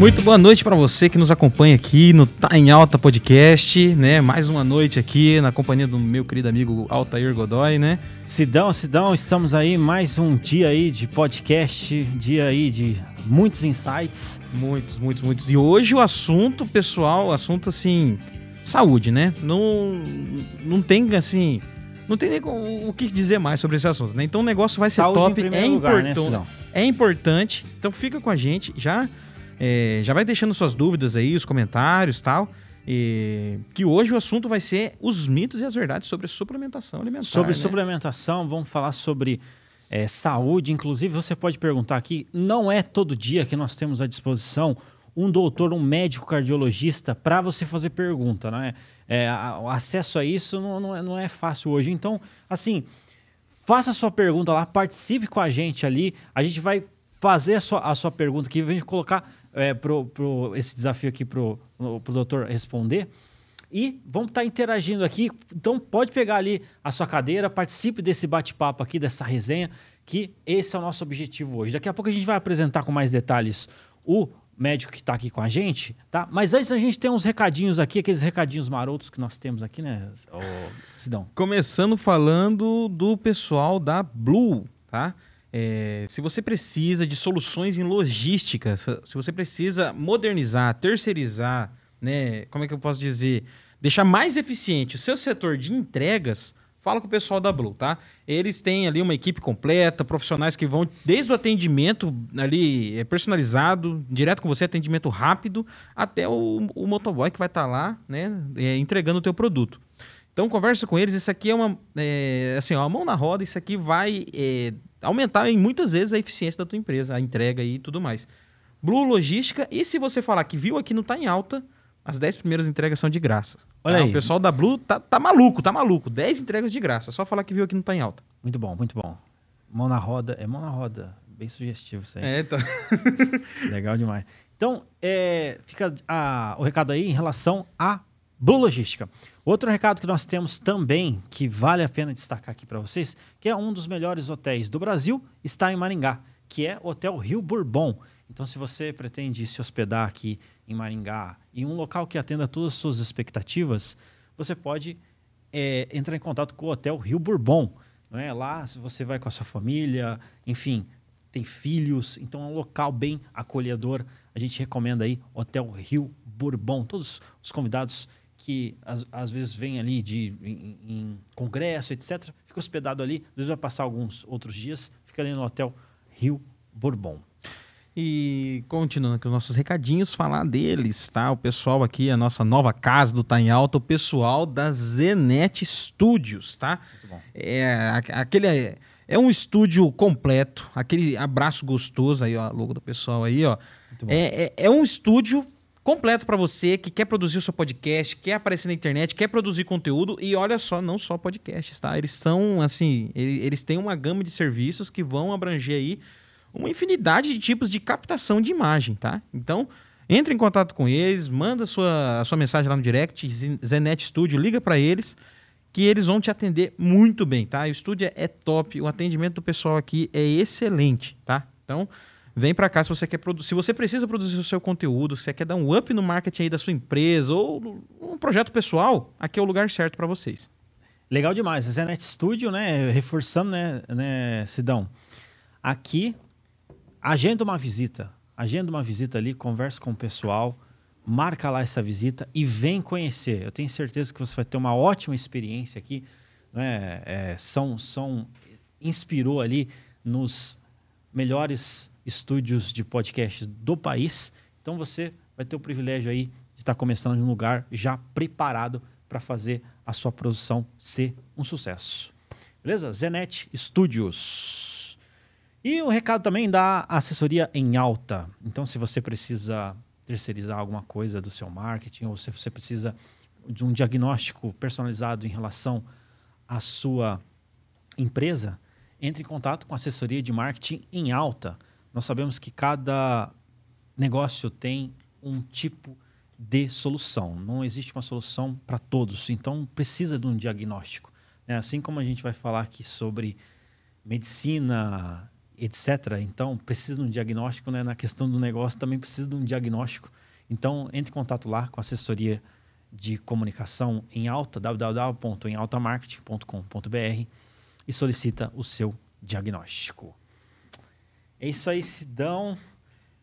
Muito boa noite para você que nos acompanha aqui no Tá em Alta Podcast, né? Mais uma noite aqui na companhia do meu querido amigo Altair Godoy, né? Sidão, Sidão, estamos aí mais um dia aí de podcast, dia aí de muitos insights. Muitos, muitos, muitos. E hoje o assunto, pessoal, assunto assim, saúde, né? Não, não tem assim, não tem nem o que dizer mais sobre esse assunto, né? Então o negócio vai ser Saúde top, é lugar, né, importante, Sidão? é importante. Então fica com a gente, já é, já vai deixando suas dúvidas aí, os comentários, tal. E que hoje o assunto vai ser os mitos e as verdades sobre suplementação alimentar. Sobre né? suplementação, vamos falar sobre é, saúde. Inclusive, você pode perguntar aqui: não é todo dia que nós temos à disposição um doutor, um médico cardiologista para você fazer pergunta, não é? É, o acesso a isso não, não é, não é fácil hoje. Então, assim, faça sua pergunta lá, participe com a gente ali. A gente vai fazer a sua, a sua pergunta aqui, a gente colocar é, pro, pro, esse desafio aqui pro, pro doutor responder. E vamos estar interagindo aqui. Então pode pegar ali a sua cadeira, participe desse bate-papo aqui, dessa resenha, que esse é o nosso objetivo hoje. Daqui a pouco a gente vai apresentar com mais detalhes o médico que está aqui com a gente, tá? Mas antes a gente tem uns recadinhos aqui, aqueles recadinhos marotos que nós temos aqui, né, Sidão? Começando falando do pessoal da Blue, tá? É, se você precisa de soluções em logística, se você precisa modernizar, terceirizar, né? Como é que eu posso dizer? Deixar mais eficiente o seu setor de entregas, fala com o pessoal da Blue, tá? Eles têm ali uma equipe completa, profissionais que vão desde o atendimento ali é, personalizado, direto com você, atendimento rápido, até o, o motoboy que vai estar lá, né? é, entregando o teu produto. Então conversa com eles, isso aqui é uma é, assim, ó, mão na roda, isso aqui vai é, aumentar em muitas vezes a eficiência da tua empresa, a entrega e tudo mais. Blue Logística, e se você falar que viu aqui no Tá em Alta, as 10 primeiras entregas são de graça. Olha Tá? aí. O pessoal da Blue tá, tá maluco, tá maluco. 10 entregas de graça, só falar que viu aqui no Tá em Alta. Muito bom, muito bom. Mão na roda, é mão na roda. Bem sugestivo isso aí. É, então. Legal demais. Então, é, fica a- o recado aí em relação à Blue Logística. Outro recado que nós temos também, que vale a pena destacar aqui para vocês, que é um dos melhores hotéis do Brasil, está em Maringá, que é o Hotel Rio Bourbon. Então, se você pretende se hospedar aqui em Maringá, em um local que atenda todas as suas expectativas, você pode é, entrar em contato com o Hotel Rio Bourbon. Não é? Lá você vai com a sua família, enfim, tem filhos, então é um local bem acolhedor. A gente recomenda aí Hotel Rio Bourbon. Todos os convidados que às, às vezes vêm ali de, em, em congresso, etc., fica hospedado ali, às vezes vai passar alguns outros dias, fica ali no Hotel Rio Bourbon. E continuando aqui os nossos recadinhos, falar deles, tá? O pessoal aqui, a nossa nova casa do Tá em Alta, o pessoal da Zenet Studios, tá? Muito bom. É, aquele é, é um estúdio completo, aquele abraço gostoso aí, ó, logo do pessoal aí, ó. Muito bom. É, é, é um estúdio completo para você que quer produzir o seu podcast, quer aparecer na internet, quer produzir conteúdo e olha só, não só podcasts, tá? Eles são assim, ele- eles têm uma gama de serviços que vão abranger aí uma infinidade de tipos de captação de imagem, tá? Então, entre em contato com eles, manda sua, a sua mensagem lá no direct, Zen- Zenet Studio, liga para eles, que eles vão te atender muito bem, tá? O estúdio é top, o atendimento do pessoal aqui é excelente, tá? Então, vem para cá se você quer produzir, se você precisa produzir o seu conteúdo, se você quer dar um up no marketing aí da sua empresa ou um projeto pessoal, aqui é o lugar certo para vocês. Legal demais. A Zenet Studio, né? Reforçando, né, né, Sidão? Aqui, agenda uma visita. Agenda uma visita ali, conversa com o pessoal, marca lá essa visita e vem conhecer. Eu tenho certeza que você vai ter uma ótima experiência aqui. Né? É, são, são, inspirou ali nos melhores estúdios de podcast do país. Então você vai ter o privilégio aí de estar começando em um lugar já preparado para fazer a sua produção ser um sucesso. Beleza? Zenet Studios. E o recado também da assessoria em alta. Então, se você precisa terceirizar alguma coisa do seu marketing, ou se você precisa de um diagnóstico personalizado em relação à sua empresa, entre em contato com a assessoria de marketing em alta. Nós sabemos que cada negócio tem um tipo de solução. Não existe uma solução para todos. Então, precisa de um diagnóstico. né? Assim como a gente vai falar aqui sobre medicina, etc. Então, precisa de um diagnóstico, né? Na questão do negócio também precisa de um diagnóstico. Então, entre em contato lá com a assessoria de comunicação em alta, www.emaltamarketing.com.br e solicita o seu diagnóstico. É isso aí, Sidão.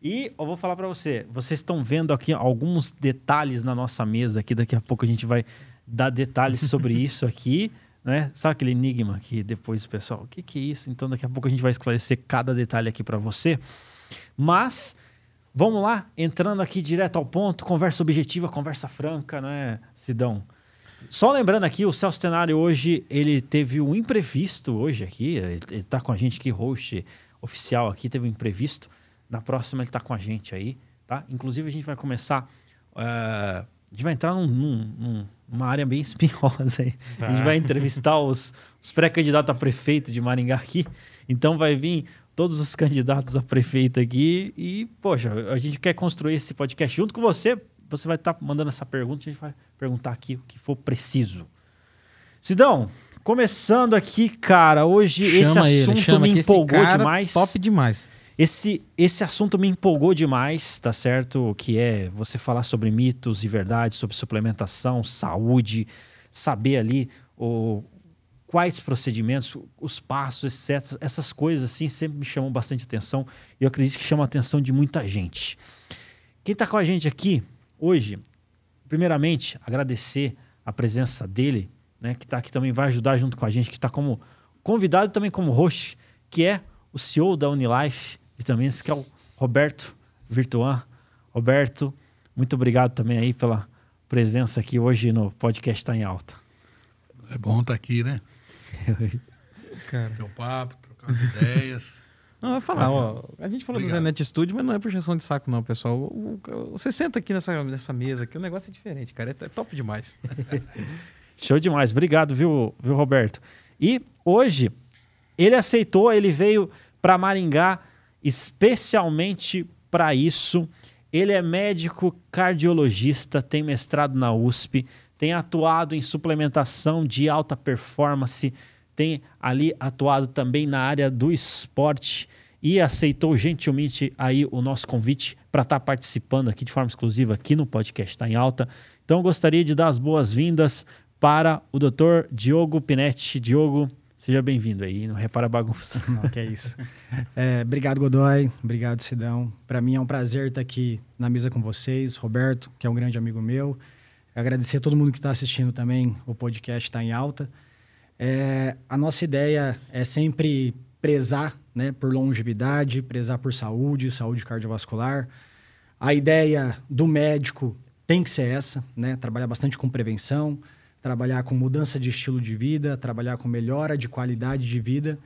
E eu vou falar para você, vocês estão vendo aqui alguns detalhes na nossa mesa aqui, daqui a pouco a gente vai dar detalhes sobre isso aqui, né? Sabe aquele enigma que depois o pessoal, o que, que é isso? Então daqui a pouco a gente vai esclarecer cada detalhe aqui para você. Mas vamos lá, entrando aqui direto ao ponto, conversa objetiva, conversa franca, né, Sidão? Só lembrando aqui, o Celso Tenário hoje, ele teve um imprevisto hoje aqui, ele, ele tá com a gente aqui, host oficial aqui, teve um imprevisto. Na próxima ele está com a gente aí, tá? Inclusive a gente vai começar. Uh, a gente vai entrar num, num, numa área bem espinhosa aí. A gente vai entrevistar os, os pré-candidatos a prefeito de Maringá aqui. Então vai vir todos os candidatos a prefeito aqui. E, poxa, a gente quer construir esse podcast junto com você. Você vai estar tá mandando essa pergunta, a gente vai perguntar aqui o que for preciso. Sidão, começando aqui, cara, hoje chama esse assunto ele, me empolgou demais. Top demais. Esse, esse assunto me empolgou demais, tá certo? Que é você falar sobre mitos e verdades, sobre suplementação, saúde, saber ali o, quais procedimentos, os passos, etc. Essas coisas assim sempre me chamam bastante atenção e eu acredito que chama a atenção de muita gente. Quem está com a gente aqui hoje, primeiramente, agradecer a presença dele, né, que está aqui também, vai ajudar junto com a gente, que está como convidado também como host, que é o CEO da Unilife, vitaminas, que é o Roberto Virtuan. Roberto, muito obrigado também aí pela presença aqui hoje no podcast Está em Alta. É bom estar tá aqui, né? Cara. Ter um papo, trocar ideias. Não, vai falar, ó. A gente falou Obrigado. do Zenet Studio, mas não é puxação de saco, não, pessoal. O, o, você senta aqui nessa, nessa mesa que o negócio é diferente, cara. É, é top demais. Show demais. Obrigado, viu, viu, Roberto? E hoje, ele aceitou, ele veio para Maringá especialmente para isso. Ele é médico cardiologista, tem mestrado na USP, tem atuado em suplementação de alta performance, tem ali atuado também na área do esporte e aceitou gentilmente aí o nosso convite para estar tá participando aqui de forma exclusiva aqui no podcast Está em Alta. Então gostaria de dar as boas-vindas para o Dr. Diogo Pinetti. Diogo, Seja bem-vindo aí, não repara a bagunça. Não, que é isso. É, obrigado, Godoy. Obrigado, Sidão. Para mim é um prazer estar aqui na mesa com vocês. Roberto, que é um grande amigo meu. Agradecer a todo mundo que está assistindo também. O podcast está em alta. É, a nossa ideia é sempre prezar né, por longevidade, prezar por saúde, saúde cardiovascular. A ideia do médico tem que ser essa, né? Trabalhar bastante com prevenção, trabalhar com mudança de estilo de vida, trabalhar com melhora de qualidade de vida.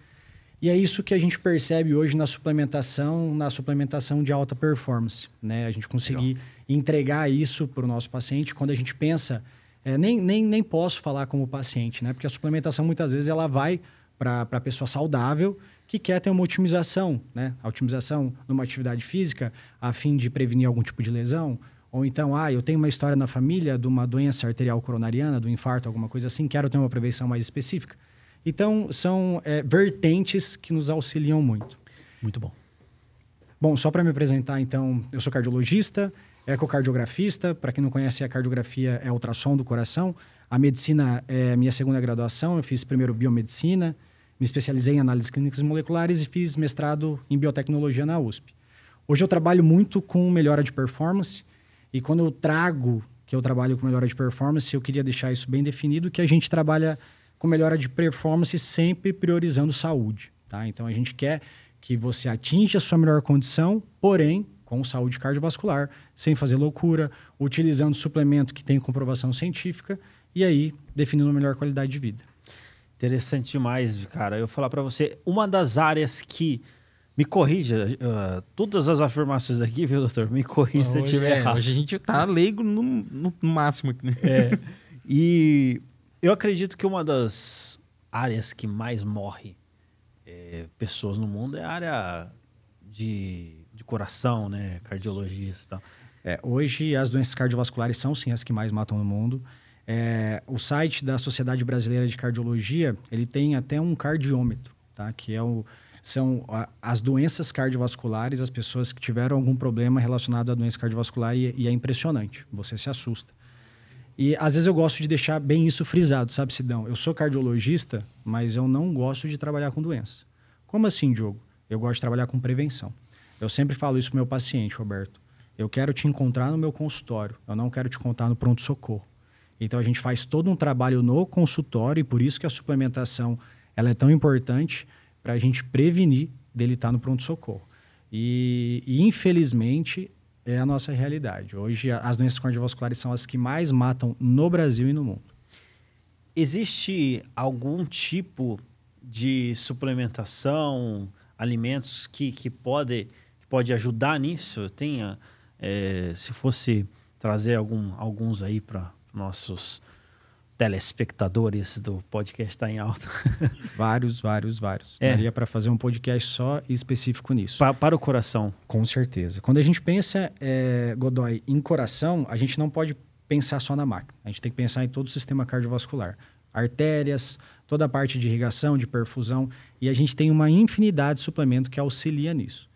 E é isso que a gente percebe hoje na suplementação, na suplementação de alta performance. Né? A gente conseguir Legal. entregar isso para o nosso paciente quando a gente pensa. É, nem, nem, nem posso falar como paciente, né? Porque a suplementação muitas vezes ela vai para a pessoa saudável que quer ter uma otimização, né? A otimização numa atividade física a fim de prevenir algum tipo de lesão, ou então, ah, eu tenho uma história na família de uma doença arterial coronariana, do infarto, alguma coisa assim, quero ter uma prevenção mais específica. Então, são é, vertentes que nos auxiliam muito. Muito bom. Bom, só para me apresentar, então, eu sou cardiologista, ecocardiografista. Para quem não conhece, a cardiografia é ultrassom do coração. A medicina é minha segunda graduação. Eu fiz primeiro biomedicina, me especializei em análises clínicas moleculares e fiz mestrado em biotecnologia na USP. Hoje eu trabalho muito com melhora de performance e quando eu trago que eu trabalho com melhora de performance, eu queria deixar isso bem definido, que a gente trabalha com melhora de performance sempre priorizando saúde, tá? Então a gente quer que você atinja a sua melhor condição, porém com saúde cardiovascular, sem fazer loucura, utilizando suplemento que tem comprovação científica e aí definindo uma melhor qualidade de vida. Interessante demais, cara. Eu vou falar para você, uma das áreas que me corrija, uh, todas as afirmações aqui, viu, doutor? Me corrija se eu estiver é, errado. Hoje a gente tá leigo no, no máximo. Né? É. E eu acredito que uma das áreas que mais morre é, pessoas no mundo é a área de, de coração, né? Cardiologista e tal. É, hoje as doenças cardiovasculares são sim as que mais matam no mundo. É, o site da Sociedade Brasileira de Cardiologia ele tem até um cardiômetro, tá? Que é o são as doenças cardiovasculares, as pessoas que tiveram algum problema relacionado à doença cardiovascular e, e é impressionante, você se assusta. E às vezes eu gosto de deixar bem isso frisado, sabe, Sidão? Eu sou cardiologista, mas eu não gosto de trabalhar com doença. Como assim, Diogo? Eu gosto de trabalhar com prevenção. Eu sempre falo isso pro meu paciente, Roberto. Eu quero te encontrar no meu consultório, eu não quero te contar no pronto-socorro. Então a gente faz todo um trabalho no consultório e por isso que a suplementação ela é tão importante para a gente prevenir dele estar tá no pronto-socorro. E, e, infelizmente é a nossa realidade. Hoje as doenças cardiovasculares são as que mais matam no Brasil e no mundo. Existe algum tipo de suplementação, alimentos que, que pode, que pode ajudar nisso? Tenha, é, se fosse trazer algum, alguns aí para nossos telespectadores do podcast está em alta. vários, vários, vários. É. Daria para fazer um podcast só específico nisso. Pa para o coração. Com certeza. Quando a gente pensa, é, Godoy, em coração, a gente não pode pensar só na máquina. A gente tem que pensar em todo o sistema cardiovascular. Artérias, toda a parte de irrigação, de perfusão. E a gente tem uma infinidade de suplementos que auxilia nisso.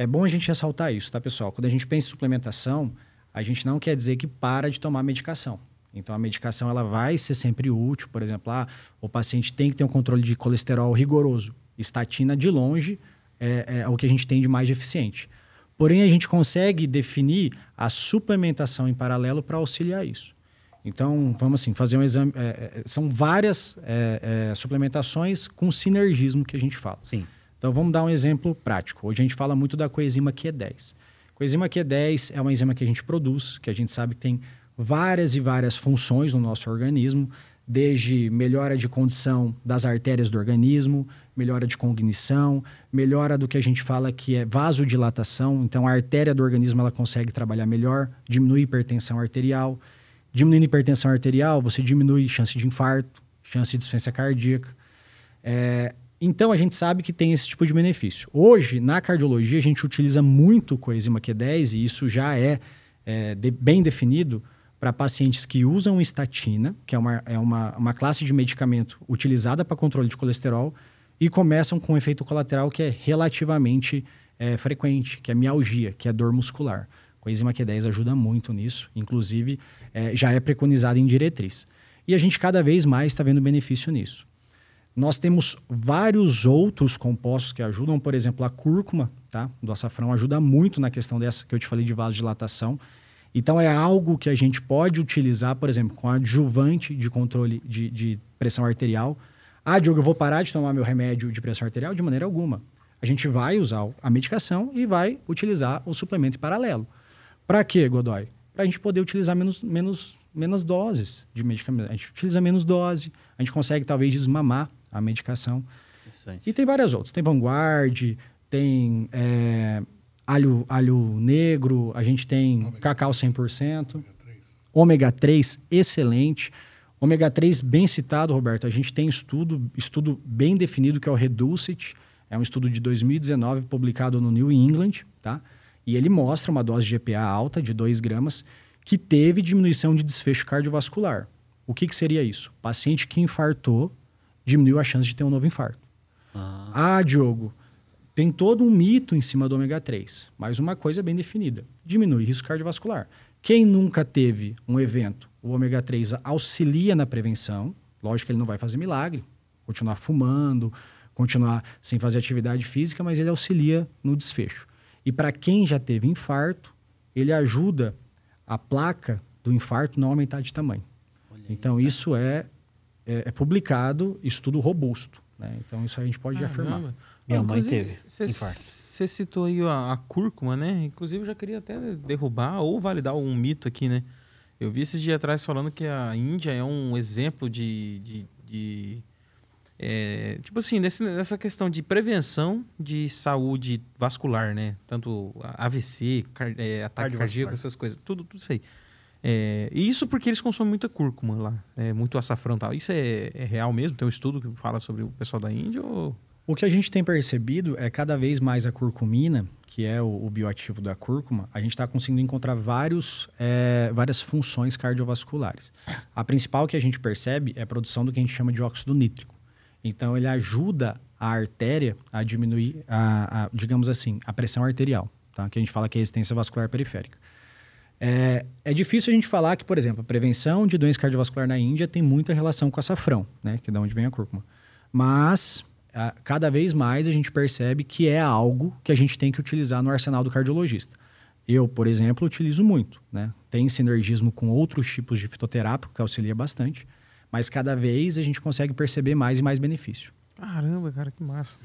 É bom a gente ressaltar isso, tá, pessoal? Quando a gente pensa em suplementação, a gente não quer dizer que para de tomar medicação. Então a medicação ela vai ser sempre útil, por exemplo, ah, o paciente tem que ter um controle de colesterol rigoroso. Estatina de longe é, é o que a gente tem de mais eficiente. Porém, a gente consegue definir a suplementação em paralelo para auxiliar isso. Então, vamos assim, fazer um exame. É, é, são várias é, é, suplementações com sinergismo que a gente fala. Sim. Então, vamos dar um exemplo prático. Hoje a gente fala muito da coenzima Q10. Coenzima Q10 é uma enzima que a gente produz, que a gente sabe que tem várias e várias funções no nosso organismo, desde melhora de condição das artérias do organismo, melhora de cognição, melhora do que a gente fala que é vasodilatação, então a artéria do organismo ela consegue trabalhar melhor, diminui hipertensão arterial. Diminuindo hipertensão arterial, você diminui chance de infarto, chance de insuficiência cardíaca. É, então a gente sabe que tem esse tipo de benefício. Hoje, na cardiologia, a gente utiliza muito coenzima Q10 e isso já é, é de, bem definido para pacientes que usam estatina, que é uma, é uma, uma classe de medicamento utilizada para controle de colesterol, e começam com um efeito colateral que é relativamente é, frequente, que é mialgia, que é dor muscular. Coenzima Q10 ajuda muito nisso, inclusive é, já é preconizada em diretriz. E a gente cada vez mais está vendo benefício nisso. Nós temos vários outros compostos que ajudam, por exemplo, a cúrcuma, tá? Do açafrão ajuda muito na questão dessa que eu te falei de vasodilatação. Então, é algo que a gente pode utilizar, por exemplo, com adjuvante de controle de, de pressão arterial. Ah, Diogo, eu vou parar de tomar meu remédio de pressão arterial? De maneira alguma. A gente vai usar a medicação e vai utilizar o suplemento em paralelo. Para quê, Godoy? Para a gente poder utilizar menos, menos, menos doses de medicamento. A gente utiliza menos dose, a gente consegue talvez desmamar a medicação. E tem várias outras. Tem Vanguard, tem é, alho, alho negro, a gente tem ômega. cacau 100%. Ômega 3, excelente. Ômega 3, bem citado, Roberto. A gente tem estudo, estudo bem definido que é o Reducit. É um estudo de 2019 publicado no New England, tá? E ele mostra uma dose de GPA alta, de 2 gramas, que teve diminuição de desfecho cardiovascular. O que, que seria isso? Paciente que infartou diminuiu a chance de ter um novo infarto. Ah, ah Diogo, tem todo um mito em cima do ômega 3, mas uma coisa bem definida: diminui risco cardiovascular. Quem nunca teve um evento, o ômega 3 auxilia na prevenção. Lógico que ele não vai fazer milagre, continuar fumando, continuar sem fazer atividade física, mas ele auxilia no desfecho. E para quem já teve infarto, ele ajuda a placa do infarto não aumentar de tamanho. então, isso é, é, é, publicado, estudo robusto. Né? Então, isso a gente pode afirmar. Minha mãe teve cê, infarto. Você citou aí a, a, cúrcuma, né? Inclusive, eu já queria até derrubar ou validar um mito aqui, né? Eu vi esses dias atrás falando que a Índia é um exemplo de, de, de é, tipo assim, nesse, nessa questão de prevenção de saúde vascular, né? Tanto AVC, car, é, ataque cardíaco, essas coisas, tudo, tudo isso aí. É, e isso porque eles consomem muita cúrcuma lá, é, muito açafrão e tal. Isso é, é, real mesmo? Tem um estudo que fala sobre o pessoal da Índia ou... O que a gente tem percebido é cada vez mais a curcumina, que é o, o bioativo da cúrcuma, a gente está conseguindo encontrar vários, é, várias funções cardiovasculares. A principal que a gente percebe é a produção do que a gente chama de óxido nítrico. Então, ele ajuda a artéria a diminuir, a, a, digamos assim, a pressão arterial, tá? que a gente fala que é resistência vascular periférica. É, é, difícil a gente falar que, por exemplo, a prevenção de doença cardiovascular na Índia tem muita relação com açafrão, né? que é de onde vem a cúrcuma. Mas, a, cada vez mais a gente percebe que é algo que a gente tem que utilizar no arsenal do cardiologista. Eu, por exemplo, utilizo muito. Né? Tem sinergismo com outros tipos de fitoterápico que auxilia bastante, mas cada vez a gente consegue perceber mais e mais benefício. Caramba, cara, que massa.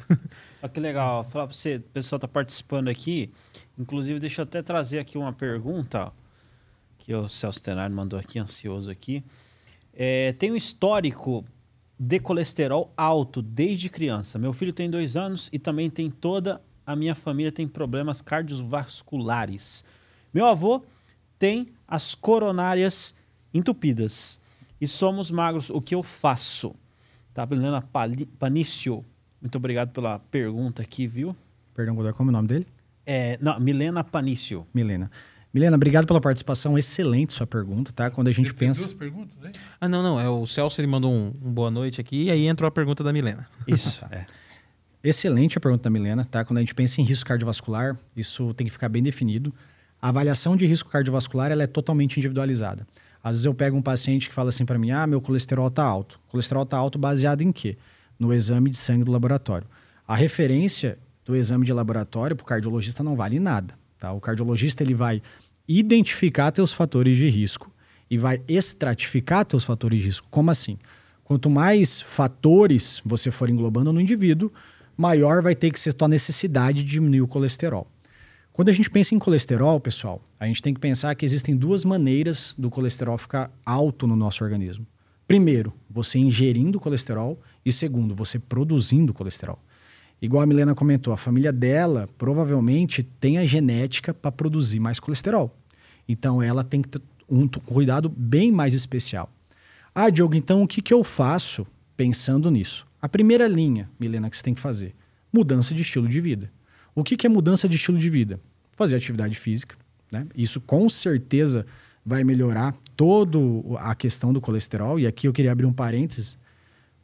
Olha que legal. Falar para você, o pessoal está participando aqui. Inclusive, deixa eu até trazer aqui uma pergunta que o Celso Tenard mandou aqui, ansioso aqui. É, tem um histórico de colesterol alto desde criança. Meu filho tem dois anos e também tem toda a minha família tem problemas cardiovasculares. Meu avô tem as coronárias entupidas e somos magros. O que eu faço? Tá, Milena Panício. Muito obrigado pela pergunta aqui, viu? Perdão, como é o nome dele? É, não, Milena Panício. Milena. Milena, obrigado pela participação. Excelente sua pergunta, tá? Quando a gente tem, pensa. Tem duas perguntas, hein? Ah, não, não. É o Celso ele mandou um, um boa noite aqui e aí entrou a pergunta da Milena. Isso. tá. é. Excelente a pergunta da Milena, tá? Quando a gente pensa em risco cardiovascular, isso tem que ficar bem definido. A avaliação de risco cardiovascular ela é totalmente individualizada. Às vezes eu pego um paciente que fala assim para mim: "Ah, meu colesterol tá alto". O colesterol tá alto baseado em quê? No exame de sangue do laboratório. A referência do exame de laboratório para o cardiologista não vale nada, tá? O cardiologista ele vai identificar teus fatores de risco e vai estratificar teus fatores de risco. Como assim? Quanto mais fatores você for englobando no indivíduo, maior vai ter que ser tua necessidade de diminuir o colesterol. Quando a gente pensa em colesterol, pessoal, a gente tem que pensar que existem duas maneiras do colesterol ficar alto no nosso organismo. Primeiro, você ingerindo colesterol e segundo, você produzindo colesterol. Igual a Milena comentou, a família dela provavelmente tem a genética para produzir mais colesterol. Então ela tem que ter um cuidado bem mais especial. Ah, Diogo, então o que, que eu faço pensando nisso? A primeira linha, Milena, que você tem que fazer: mudança de estilo de vida. O que, que é mudança de estilo de vida? Fazer atividade física. Né? Isso com certeza vai melhorar toda a questão do colesterol. E aqui eu queria abrir um parênteses.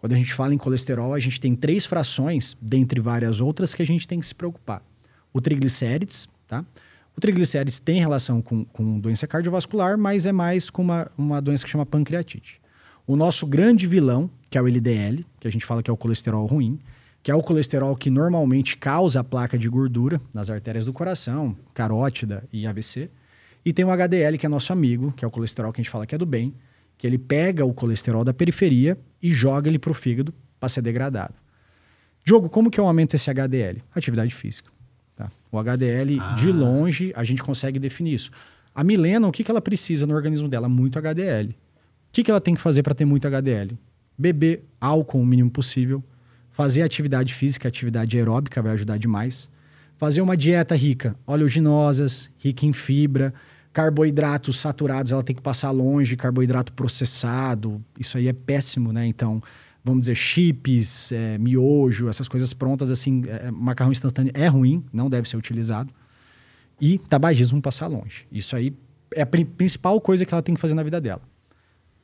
Quando a gente fala em colesterol, a gente tem três frações, dentre várias outras, que a gente tem que se preocupar. O triglicérides, tá? O triglicérides tem relação com, com doença cardiovascular, mas é mais com uma, uma doença que chama pancreatite. O nosso grande vilão, que é o LDL, que a gente fala que é o colesterol ruim, que é o colesterol que normalmente causa a placa de gordura nas artérias do coração, carótida e AVC. E tem o HDL, que é nosso amigo, que é o colesterol que a gente fala que é do bem, que ele pega o colesterol da periferia e joga ele para o fígado para ser degradado. Diogo, como que eu aumento esse HDL? Atividade física. Tá? O HDL, ah. de longe, a gente consegue definir isso. A Milena, o que, que ela precisa no organismo dela? Muito HDL. O que, que ela tem que fazer para ter muito HDL? Beber álcool o mínimo possível, fazer atividade física, atividade aeróbica vai ajudar demais. Fazer uma dieta rica, oleaginosas, rica em fibra, carboidratos saturados, ela tem que passar longe, carboidrato processado, isso aí é péssimo, né? Então, vamos dizer, chips, é, miojo, essas coisas prontas, assim, é, macarrão instantâneo é ruim, não deve ser utilizado. E tabagismo passar longe. Isso aí é a principal coisa que ela tem que fazer na vida dela.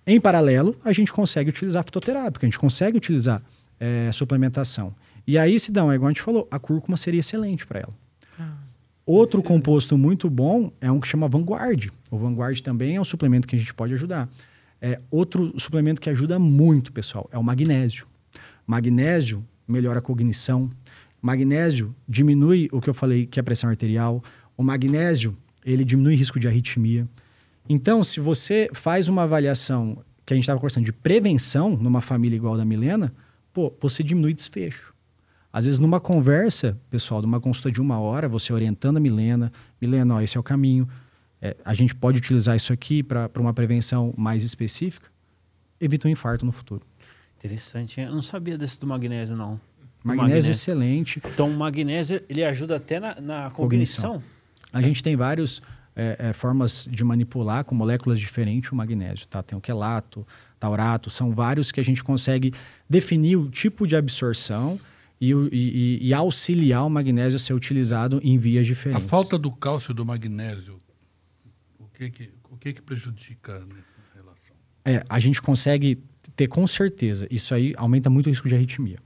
Em paralelo, a gente consegue utilizar fitoterápica, a gente consegue utilizar é, suplementação. E aí, Sidão, é igual a gente falou, a cúrcuma seria excelente para ela. Outro composto muito bom é um que chama Vanguard. O Vanguard também é um suplemento que a gente pode ajudar. É, outro suplemento que ajuda muito, pessoal, é o magnésio. Magnésio melhora a cognição. Magnésio diminui o que eu falei, que é a pressão arterial. O magnésio, ele diminui o risco de arritmia. Então, se você faz uma avaliação que a gente estava conversando de prevenção numa família igual a da Milena, pô, você diminui desfecho. Às vezes, numa conversa, pessoal, numa consulta de uma hora, você orientando a Milena, Milena, ó, esse é o caminho, é, a gente pode utilizar isso aqui para uma prevenção mais específica, evita um infarto no futuro. Interessante, eu não sabia desse do magnésio, não. Magnésio, magnésio. excelente. Então, o magnésio, ele ajuda até na, na cognição? cognição. A gente tem vários é, é, formas de manipular com moléculas diferentes o magnésio. Tá? Tem o quelato, taurato, são vários que a gente consegue definir o tipo de absorção e, e, e, auxiliar o magnésio a ser utilizado em vias diferentes. A falta do cálcio e do magnésio, o que que, o que, que prejudica nessa relação? É, a gente consegue ter com certeza, isso aí aumenta muito o risco de arritmia.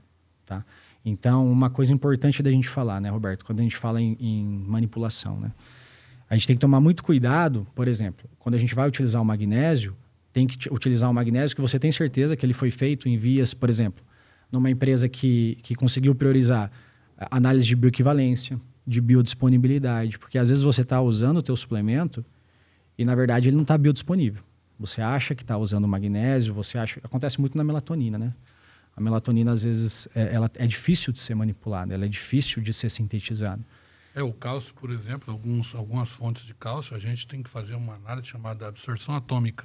Tá? Então, uma coisa importante da gente falar, né, Roberto, quando a gente fala em, em manipulação, né? A gente tem que tomar muito cuidado, por exemplo, quando a gente vai utilizar o magnésio, tem que utilizar um magnésio que você tem certeza que ele foi feito em vias, por exemplo, numa empresa que, que conseguiu priorizar análise de bioequivalência, de biodisponibilidade, porque às vezes você está usando o teu suplemento e na verdade ele não está biodisponível. Você acha que está usando magnésio, você acha. Acontece muito na melatonina, né? A melatonina, às vezes, é, ela é difícil de ser manipulada, ela é difícil de ser sintetizada. É, o cálcio, por exemplo, alguns, algumas fontes de cálcio, a gente tem que fazer uma análise chamada absorção atômica.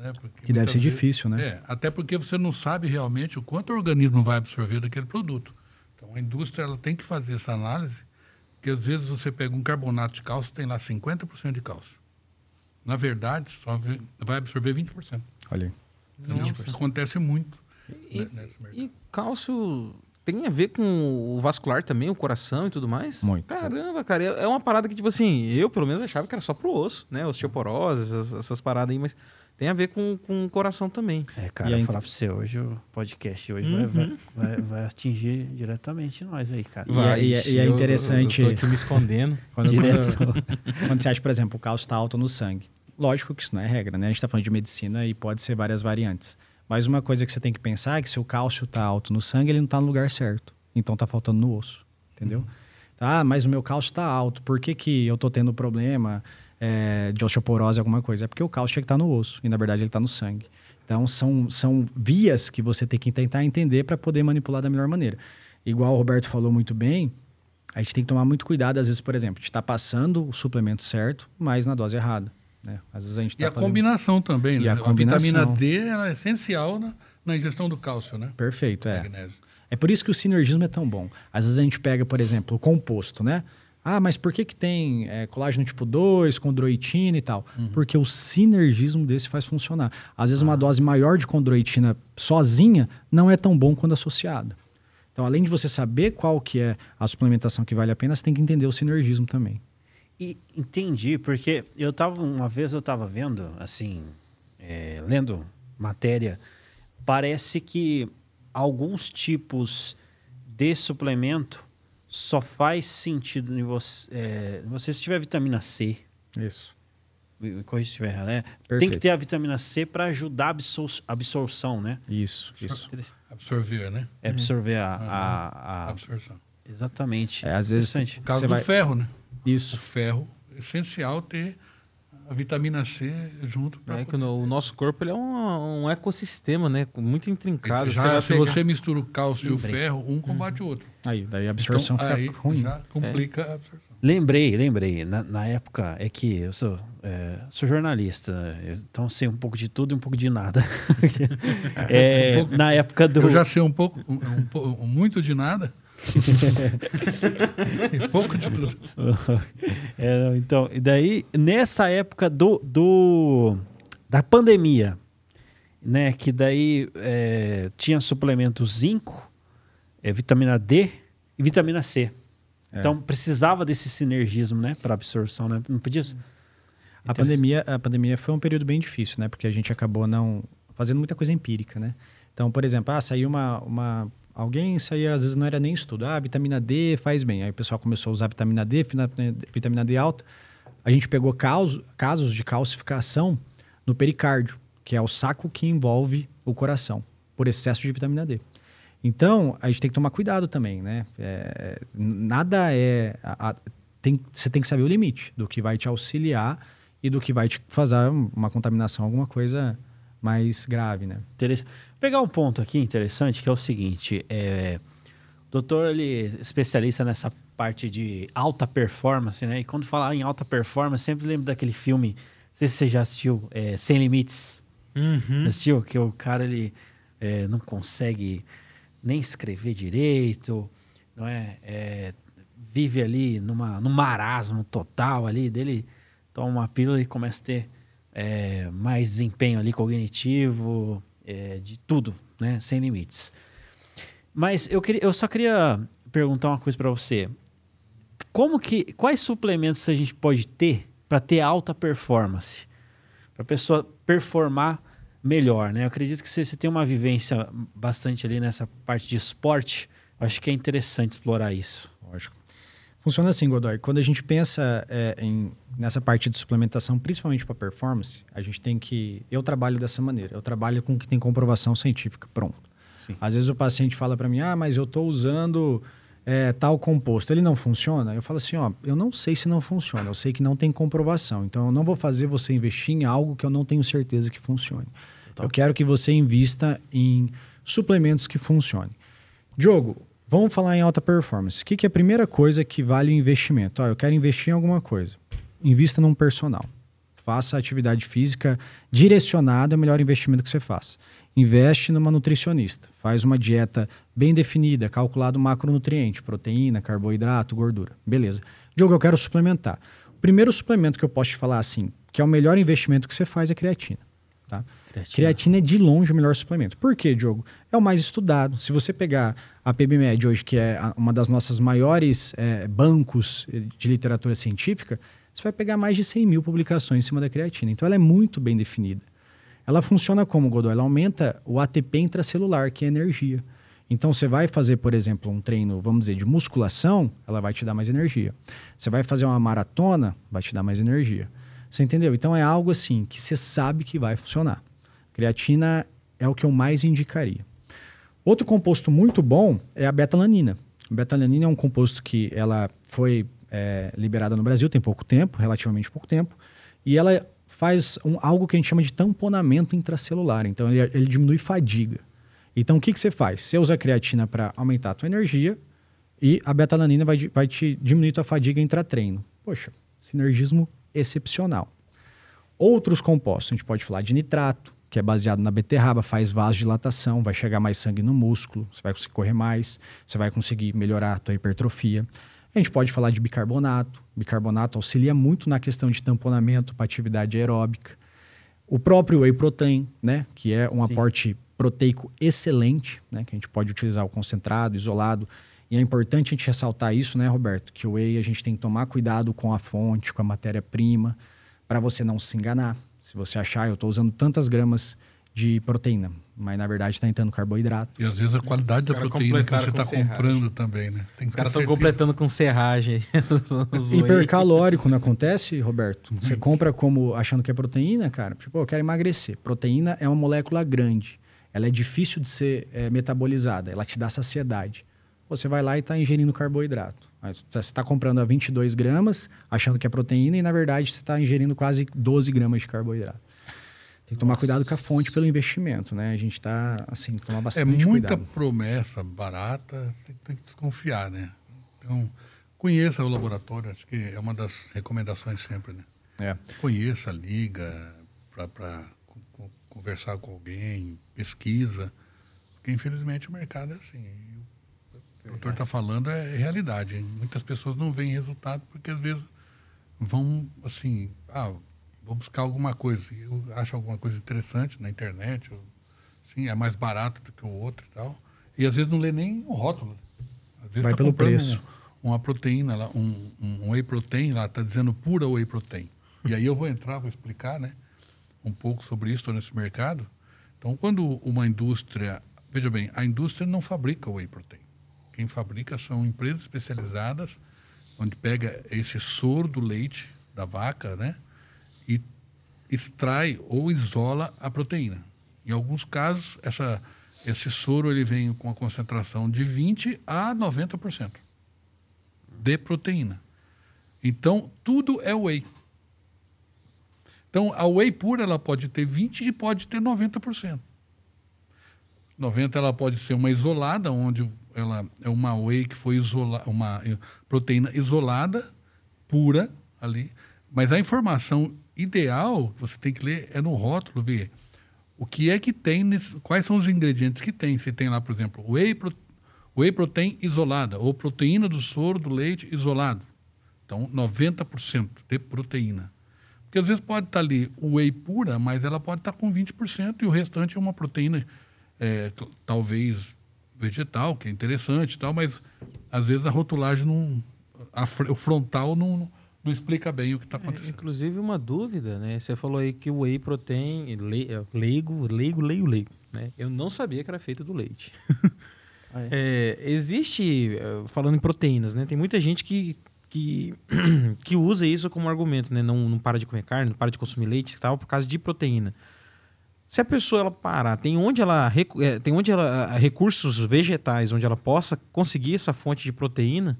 Né? que deve ser vezes, difícil, né? É, até porque você não sabe realmente o quanto o organismo vai absorver daquele produto. Então, a indústria ela tem que fazer essa análise, porque às vezes você pega um carbonato de cálcio, tem lá 50% de cálcio. Na verdade, só vai absorver 20%. Olha aí. Então, isso acontece muito. E, e cálcio tem a ver com o vascular também, o coração e tudo mais? Muito. Caramba, cara, é uma parada que, tipo assim, eu pelo menos achava que era só pro osso, né? Osteoporose, essas, essas paradas aí, mas tem a ver com, com o coração também. É, cara, vou falar pra você, hoje o podcast hoje uhum. vai, vai, vai, atingir diretamente nós aí, cara. Vai, e, é, e é interessante. Eu, eu tô me escondendo. quando, quando, quando, você acha, por exemplo, o cálcio está alto no sangue. Lógico que isso não é regra, né? A gente está falando de medicina e pode ser várias variantes. Mas uma coisa que você tem que pensar é que se o cálcio está alto no sangue, ele não está no lugar certo. Então está faltando no osso, entendeu? Uhum. Ah, mas o meu cálcio está alto. Por que, que eu estou tendo problema é, de osteoporose, alguma coisa? É porque o cálcio tinha que estar tá no osso e na verdade ele está no sangue. Então são, são vias que você tem que tentar entender para poder manipular da melhor maneira. Igual o Roberto falou muito bem, a gente tem que tomar muito cuidado, às vezes, por exemplo, de estar tá passando o suplemento certo, mas na dose errada. Né? Às vezes a gente tá e a fazendo... combinação também, e né? A, combinação. a vitamina D é essencial na, na ingestão do cálcio, né? Perfeito, é. Magnésio. É por isso que o sinergismo é tão bom. Às vezes a gente pega, por exemplo, o composto, né? Ah, mas por que, que tem é, colágeno tipo 2, condroitina e tal? Uhum. Porque o sinergismo desse faz funcionar. Às vezes, ah. uma dose maior de condroitina sozinha não é tão bom quando associada. Então, além de você saber qual que é a suplementação que vale a pena, você tem que entender o sinergismo também. E entendi, porque eu tava, uma vez eu estava vendo, assim, é, lendo matéria, parece que alguns tipos de suplemento só faz sentido em você, é, você se tiver vitamina C. Isso. Corrija se estiver errado, né? Tem que ter a vitamina C para ajudar a absor absorção, né? Isso, isso. Absorver, né? É absorver a, a, a, absorção. Exatamente. É, às vezes, por causa do vai... ferro, né? Isso. O ferro é essencial ter a vitamina C junto. É que o, nosso corpo ele é um, um ecossistema, né? Muito intrincado. Já, você se pegar... você mistura o cálcio e o ferro, um combate o outro. Aí, daí a absorção então, fica aí ruim. Já complica é. a absorção. Lembrei, lembrei. Na, na, época é que eu sou, é, sou jornalista, então sei um pouco de tudo e um pouco de nada. é, um pouco, na época do. Eu já sei um pouco, um, um, muito de nada. pouco de tudo. É, então, e daí, nessa época do, do da pandemia, né? Que daí é, tinha suplemento zinco, é, vitamina D e vitamina C. É. Então precisava desse sinergismo, né, para absorção, né? Não podia. A pandemia, a pandemia foi um período bem difícil, né? Porque a gente acabou não fazendo muita coisa empírica, né? Então, por exemplo, ah, saiu uma, uma alguém saía às vezes não era nem estudo, ah, vitamina D faz bem. Aí o pessoal começou a usar vitamina D, vitamina D alta. A gente pegou casos, casos de calcificação no pericárdio, que é o saco que envolve o coração, por excesso de vitamina D. Então, a gente tem que tomar cuidado também, né? É, nada é. A, a, tem, você tem que saber o limite do que vai te auxiliar e do que vai te fazer uma contaminação, alguma coisa mais grave, né? Interessante. Pegar um ponto aqui interessante que é o seguinte: é, o doutor ele é especialista nessa parte de alta performance, né? E quando falar em alta performance, sempre lembro daquele filme, não sei se você já assistiu, é, Sem Limites. Uhum. Assistiu? Que o cara ele é, não consegue nem escrever direito, não é? é vive ali numa, num marasmo total ali, dele toma uma pílula e começa a ter é, mais desempenho ali cognitivo, é, de tudo, né? Sem limites. Mas eu, queria, eu só queria perguntar uma coisa para você. Como que, quais suplementos a gente pode ter para ter alta performance? Para a pessoa performar melhor, né? Eu acredito que você, você tem uma vivência bastante ali nessa parte de esporte, Acho que é interessante explorar isso. Lógico. Funciona assim, Godoy. Quando a gente pensa é, em, nessa parte de suplementação, principalmente para performance, a gente tem que. Eu trabalho dessa maneira. Eu trabalho com o que tem comprovação científica. Pronto. Sim. Às vezes o paciente fala para mim: ah, mas eu estou usando é, tal composto, ele não funciona? Eu falo assim: ó, eu não sei se não funciona, eu sei que não tem comprovação. Então eu não vou fazer você investir em algo que eu não tenho certeza que funcione. Tá. Eu quero que você invista em suplementos que funcionem. Diogo, vamos falar em alta performance. O que, que é a primeira coisa que vale o investimento? Ó, eu quero investir em alguma coisa. Invista num personal. Faça atividade física direcionada, é o melhor investimento que você faz. Investe numa nutricionista. Faz uma dieta bem definida, calculado macronutriente, proteína, carboidrato, gordura. Beleza. Diogo, eu quero suplementar. O primeiro suplemento que eu posso te falar assim, que é o melhor investimento que você faz é creatina. Tá? Creatina. Creatina é de longe o melhor suplemento. Por quê, Diogo? É o mais estudado. Se você pegar a PubMed hoje, que é uma das nossas maiores eh, bancos de literatura científica, você vai pegar mais de 100 mil publicações em cima da creatina. Então ela é muito bem definida. Ela funciona como, Godoy? Ela aumenta o ATP intracelular, que é energia. Então você vai fazer, por exemplo, um treino, vamos dizer, de musculação, ela vai te dar mais energia. Você vai fazer uma maratona, vai te dar mais energia. Você entendeu? Então é algo assim que você sabe que vai funcionar. Creatina é o que eu mais indicaria. Outro composto muito bom é a betalanina. A betalanina é um composto que ela foi é, liberada no Brasil tem pouco tempo, relativamente pouco tempo, e ela faz um- algo que a gente chama de tamponamento intracelular. Então ele, ele diminui fadiga. Então o que, que você faz? Você usa a creatina para aumentar a tua energia e a betalanina vai, vai te diminuir tua fadiga intratreino. Poxa, sinergismo excepcional. Outros compostos, a gente pode falar de nitrato, que é baseado na beterraba, faz vasodilatação, vai chegar mais sangue no músculo, você vai conseguir correr mais, você vai conseguir melhorar a tua hipertrofia. A gente pode falar de bicarbonato. Bicarbonato auxilia muito na questão de tamponamento para atividade aeróbica. O próprio whey protein, né, que é um aporte proteico excelente, né, que a gente pode utilizar o concentrado, isolado. E é importante a gente ressaltar isso, né, Roberto, que o whey a gente tem que tomar cuidado com a fonte, com a matéria-prima, para você não se enganar. Se você achar, eu estou usando tantas gramas de proteína, mas na verdade está entrando carboidrato. E às vezes a qualidade da proteína que você está comprando também, né? Tem que Os caras estão completando com serragem. Hipercalórico não acontece, Roberto? Você compra como achando que é proteína, cara. Tipo, eu quero emagrecer. Proteína é uma molécula grande. Ela é difícil de ser eh, metabolizada. Ela te dá saciedade. Você vai lá e está ingerindo carboidrato. Você está comprando a 22 gramas, achando que é proteína, e na verdade você está ingerindo quase 12 gramas de carboidrato. Tem que tomar cuidado com a fonte pelo investimento, né? A gente está, assim, tomar É bastante muita cuidado. promessa barata, tem, tem que desconfiar, né? Então, conheça o laboratório, acho que é uma das recomendações sempre, né? É. Conheça, liga para conversar com alguém, pesquisa, porque infelizmente o mercado é assim. O doutor está falando é realidade. hein? Muitas pessoas não veem resultado porque às vezes vão assim, ah, vou buscar alguma coisa, eu acho alguma coisa interessante na internet, ou, sim, é mais barato do que o outro e tal, e às vezes não lê nem o rótulo. Às vezes Vai tá pelo preço. um- uma proteína lá, um, um whey protein lá, está dizendo pura whey protein. E aí eu vou entrar, vou explicar, né, um pouco sobre isso nesse mercado. Então, quando uma indústria, veja bem, a indústria não fabrica whey protein. Quem fabrica são empresas especializadas, onde pega esse soro do leite da vaca, né, e extrai ou isola a proteína. Em alguns casos, essa, esse soro ele vem com a concentração de 20 a 90% de proteína. Então, tudo é whey. Então, a whey pura ela pode ter 20 e pode ter 90%. 90 ela pode ser uma isolada, onde ela é uma whey que foi isolada, uma eh, proteína isolada, pura ali. Mas a informação ideal, você tem que ler, é no rótulo, ver o que é que tem, quais são os ingredientes que tem. Se tem lá, por exemplo, whey, pro, whey protein isolada, ou proteína do soro do leite isolado. Então, 90% de proteína. Porque às vezes pode estar ali o whey pura, mas ela pode estar com 20% e o restante é uma proteína, é, talvez vegetal, que é interessante e tal, mas às vezes a rotulagem não. a o frontal não, não explica bem o que está É, acontecendo. inclusive, uma dúvida, né? Você falou aí que o whey protein, le- é, leigo, leigo, leigo, leigo, né? Eu não sabia que era feito do leite. É, existe, eh, falando em proteínas, né? Tem muita gente que, que, que usa isso como argumento, né? Não, não para de comer carne, não para de consumir leite e tal, por causa de proteína. Se a pessoa ela parar, tem onde ela, eh, tem onde ela recursos vegetais onde ela possa conseguir essa fonte de proteína,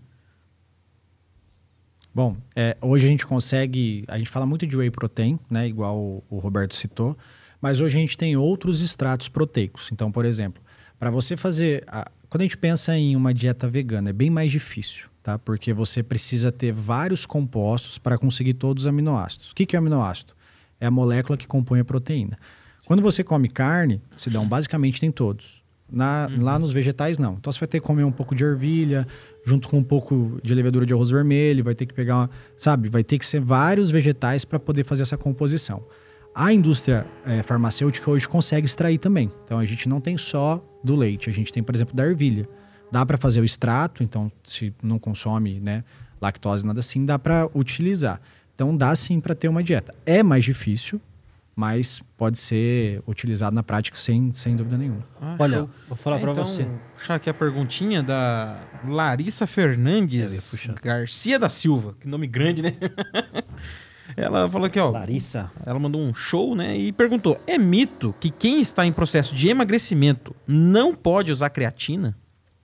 Bom, é, hoje a gente consegue. A gente fala muito de whey protein, né? Igual o, o Roberto citou. Mas hoje a gente tem outros extratos proteicos. Então, por exemplo, para você fazer. a- quando a gente pensa em uma dieta vegana, é bem mais difícil, tá? Porque você precisa ter vários compostos para conseguir todos os aminoácidos. O que, que é aminoácido? É a molécula que compõe a proteína. Quando você come carne, se dão basicamente tem todos. Na- Lá nos vegetais, não. Então você vai ter que comer um pouco de ervilha, junto com um pouco de levedura de arroz vermelho, vai ter que pegar, uma, sabe? Vai ter que ser vários vegetais para poder fazer essa composição. A indústria eh, farmacêutica hoje consegue extrair também. Então a gente não tem só do leite, a gente tem, por exemplo, da ervilha. Dá para fazer o extrato, então se não consome, né, lactose nada assim, dá para utilizar. Então dá sim para ter uma dieta. É mais difícil, mas pode ser utilizado na prática sem, sem dúvida nenhuma. Ah, Olha, show. vou falar É, pra então, você. Puxar aqui a perguntinha da Larissa Fernandes. Garcia da Silva. Que nome grande, né? Ela falou aqui, ó. Larissa. Ela mandou um show, né? E perguntou: é mito que quem está em processo de emagrecimento não pode usar creatina?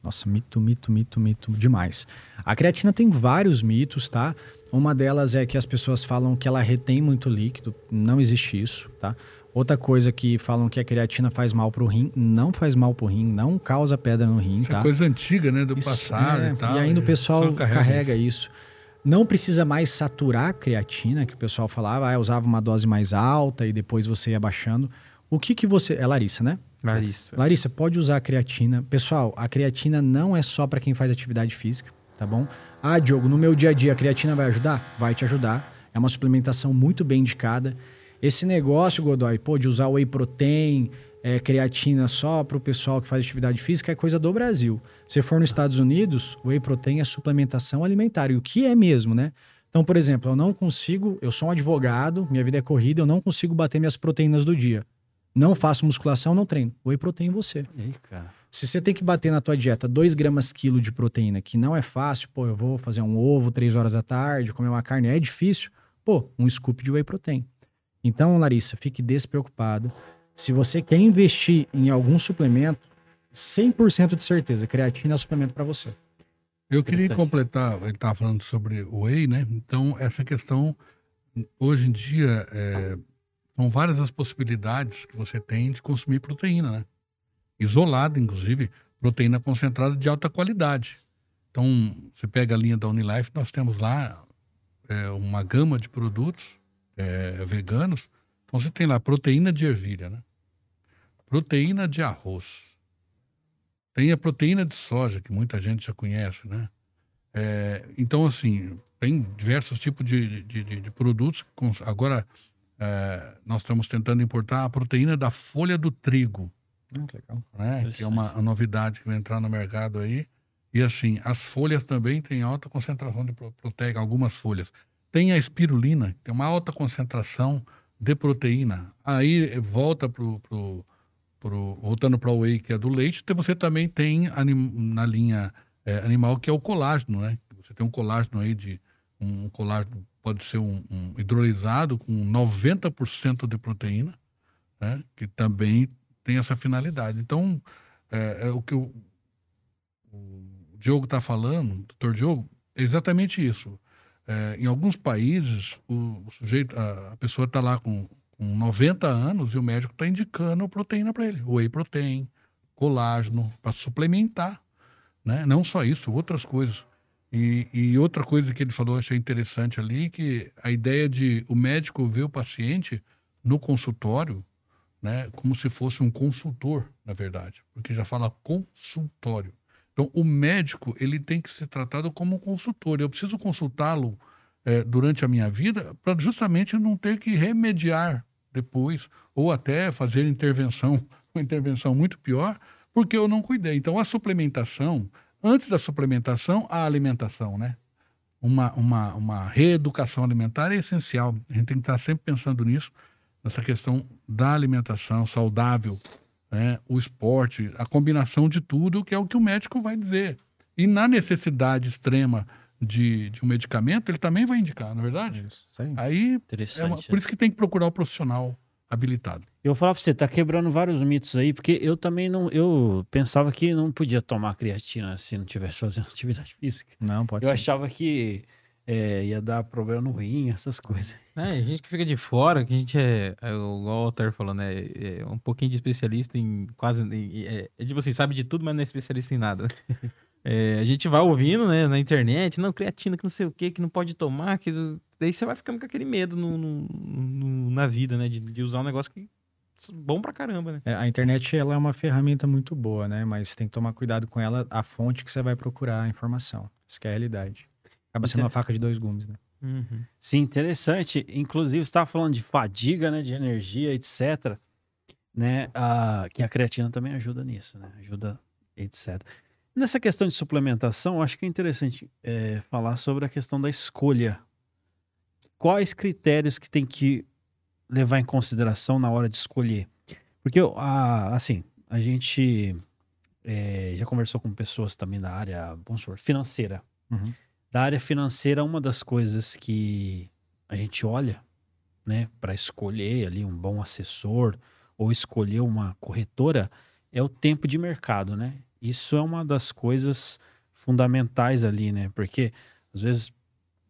Nossa, mito, mito, mito, mito demais. A creatina tem vários mitos, tá? Uma delas é que as pessoas falam que ela retém muito líquido. Não existe isso, tá? Outra coisa que falam que a creatina faz mal pro rim, não faz mal pro rim, não causa pedra no rim, Isso tá? é coisa antiga, né? Do Isso, passado é, e tal. E ainda o pessoal só carrega, isso. Não precisa mais saturar a creatina, que o pessoal falava, ah, usava uma dose mais alta e depois você ia baixando. O que que você... É Larissa, né? Larissa. Larissa, pode usar a creatina. Pessoal, a creatina não é só para quem faz atividade física, tá bom? Ah, Diogo, no meu dia a dia a creatina vai ajudar? Vai te ajudar. É uma suplementação muito bem indicada. Esse negócio, Godoy, pô, de usar whey protein, é, creatina só para o pessoal que faz atividade física é coisa do Brasil. Se for nos Estados Unidos, whey protein é suplementação alimentar. E o que é mesmo, né? Então, por exemplo, eu não consigo, eu sou um advogado, minha vida é corrida, eu não consigo bater minhas proteínas do dia. Não faço musculação, não treino. Whey protein em você. Aí, cara? Se você tem que bater na tua dieta 2 gramas quilo de proteína, que não é fácil, pô, eu vou fazer um ovo 3 horas da tarde, comer uma carne, é difícil, pô, um scoop de whey protein. Então, Larissa, fique despreocupado. Se você quer investir em algum suplemento, 100% de certeza, creatina é o suplemento para você. Eu queria completar, ele estava falando sobre o whey, né? Então, essa questão, hoje em dia, é, são várias as possibilidades que você tem de consumir proteína, né? Isolada, inclusive, proteína concentrada de alta qualidade. Então, você pega a linha da Unilife, nós temos lá é, uma gama de produtos é, veganos. Então, você tem lá proteína de ervilha, né? Proteína de arroz. Tem a proteína de soja, que muita gente já conhece, né? É, então, assim, tem diversos tipos de, de, de- de produtos. Agora, é, nós estamos tentando importar a proteína da folha do trigo, Hum, que legal. né? Que é uma, uma novidade que vai entrar no mercado aí. E, assim, as folhas também têm alta concentração de pro- proteica, algumas folhas. Tem a espirulina, que tem uma alta concentração de proteína. Aí volta pro, pro, pro- voltando para o whey, que é do leite, então você também tem anim- na linha é, animal, que é o colágeno, né? Você tem um colágeno aí de. Um colágeno pode ser um, um hidrolisado com 90% de proteína, né? Que também tem essa finalidade. Então, é, é o que o, o Diogo está falando, doutor Diogo, é exatamente isso. É, em alguns países, o, o sujeito, a, a pessoa está lá com, com 90 anos e o médico está indicando proteína para ele, whey protein, colágeno, para suplementar. Né? Não só isso, outras coisas. E, e outra coisa que ele falou, achei interessante ali, que a ideia de o médico ver o paciente no consultório, né, como se fosse um consultor, na verdade, porque já fala consultório. Então, o médico ele tem que ser tratado como um consultor. Eu preciso consultá-lo eh, durante a minha vida para justamente não ter que remediar depois ou até fazer intervenção, uma intervenção muito pior, porque eu não cuidei. Então, a suplementação, antes da suplementação, a alimentação, né? Uma, uma, uma reeducação alimentar é essencial. A gente tem que estar sempre pensando nisso, nessa questão da alimentação saudável, né, o esporte, a combinação de tudo, que é o que o médico vai dizer. E na necessidade extrema de, de um medicamento, ele também vai indicar, não é verdade? Isso, isso aí. É uma- por isso que tem que procurar o profissional habilitado. Eu vou falar pra você, tá quebrando vários mitos aí, porque eu também não. Eu pensava que não podia tomar creatina se não tivesse fazendo atividade física. Não, pode Eu ser. achava que é, ia dar problema no rim, essas coisas. É, a gente que fica de fora, que a gente é, é igual o Alter falou, né? É um pouquinho de especialista em quase. em- é, é tipo assim, sabe de tudo, mas não é especialista em nada. É, a gente vai ouvindo, né, na internet, não, creatina que não sei o que, que não pode tomar, que. Daí você vai ficando com aquele medo no, no- no- na vida, né? De, de usar um negócio que é bom pra caramba, né? É, a internet ela é uma ferramenta muito boa, né? Mas tem que tomar cuidado com ela, a fonte que você vai procurar a informação. Isso que é a realidade. Acaba sendo uma faca de dois gumes, né? Sim, interessante. Inclusive, você estava falando de fadiga, né? De energia, etc. Né? Ah, que a creatina também ajuda nisso, né? Ajuda, etc. Nessa questão de suplementação, eu acho que é interessante é, falar sobre a questão da escolha. Quais critérios que tem que levar em consideração na hora de escolher? Porque, ah, assim, a gente é, já conversou com pessoas também da área, vamos supor, financeira Uhum. da área financeira, uma das coisas que a gente olha, né, para escolher ali um bom assessor ou escolher uma corretora é o tempo de mercado, né? Isso é uma das coisas fundamentais ali, né? Porque às vezes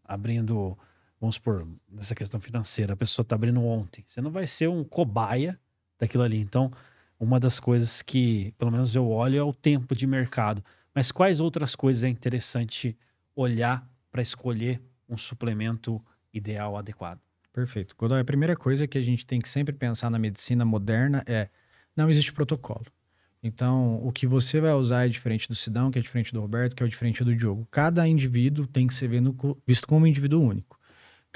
abrindo, vamos supor, nessa questão financeira, a pessoa está abrindo ontem, você não vai ser um cobaia daquilo ali. Então, uma das coisas que, pelo menos eu olho, é o tempo de mercado. Mas quais outras coisas é interessante olhar para escolher um suplemento ideal, adequado? Perfeito. Godoy, a primeira coisa que a gente tem que sempre pensar na medicina moderna é não existe protocolo. Então, o que você vai usar é diferente do Sidão, que é diferente do Roberto, que é diferente do Diogo. Cada indivíduo tem que ser visto como um indivíduo único.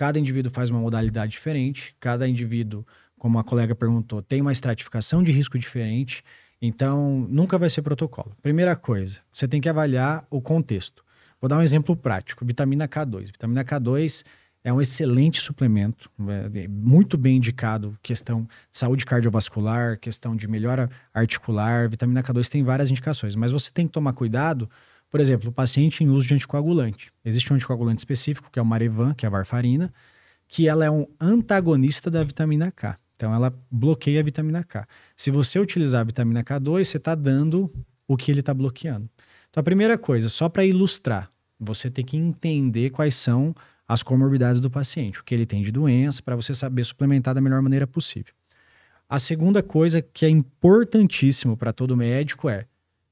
Cada indivíduo faz uma modalidade diferente, cada indivíduo, como a colega perguntou, tem uma estratificação de risco diferente. Então, nunca vai ser protocolo. Primeira coisa, você tem que avaliar o contexto. Vou dar um exemplo prático: vitamina K2. Vitamina K2 é um excelente suplemento, é muito bem indicado, questão de saúde cardiovascular, questão de melhora articular. Vitamina K2 tem várias indicações, mas você tem que tomar cuidado. Por exemplo, o paciente em uso de anticoagulante. Existe um anticoagulante específico, que é o Marevan, que é a varfarina, que ela é um antagonista da vitamina K. Então, ela bloqueia a vitamina K. Se você utilizar a vitamina K2, você está dando o que ele está bloqueando. Então, a primeira coisa, só para ilustrar, você tem que entender quais são as comorbidades do paciente, o que ele tem de doença, para você saber suplementar da melhor maneira possível. A segunda coisa que é importantíssimo para todo médico é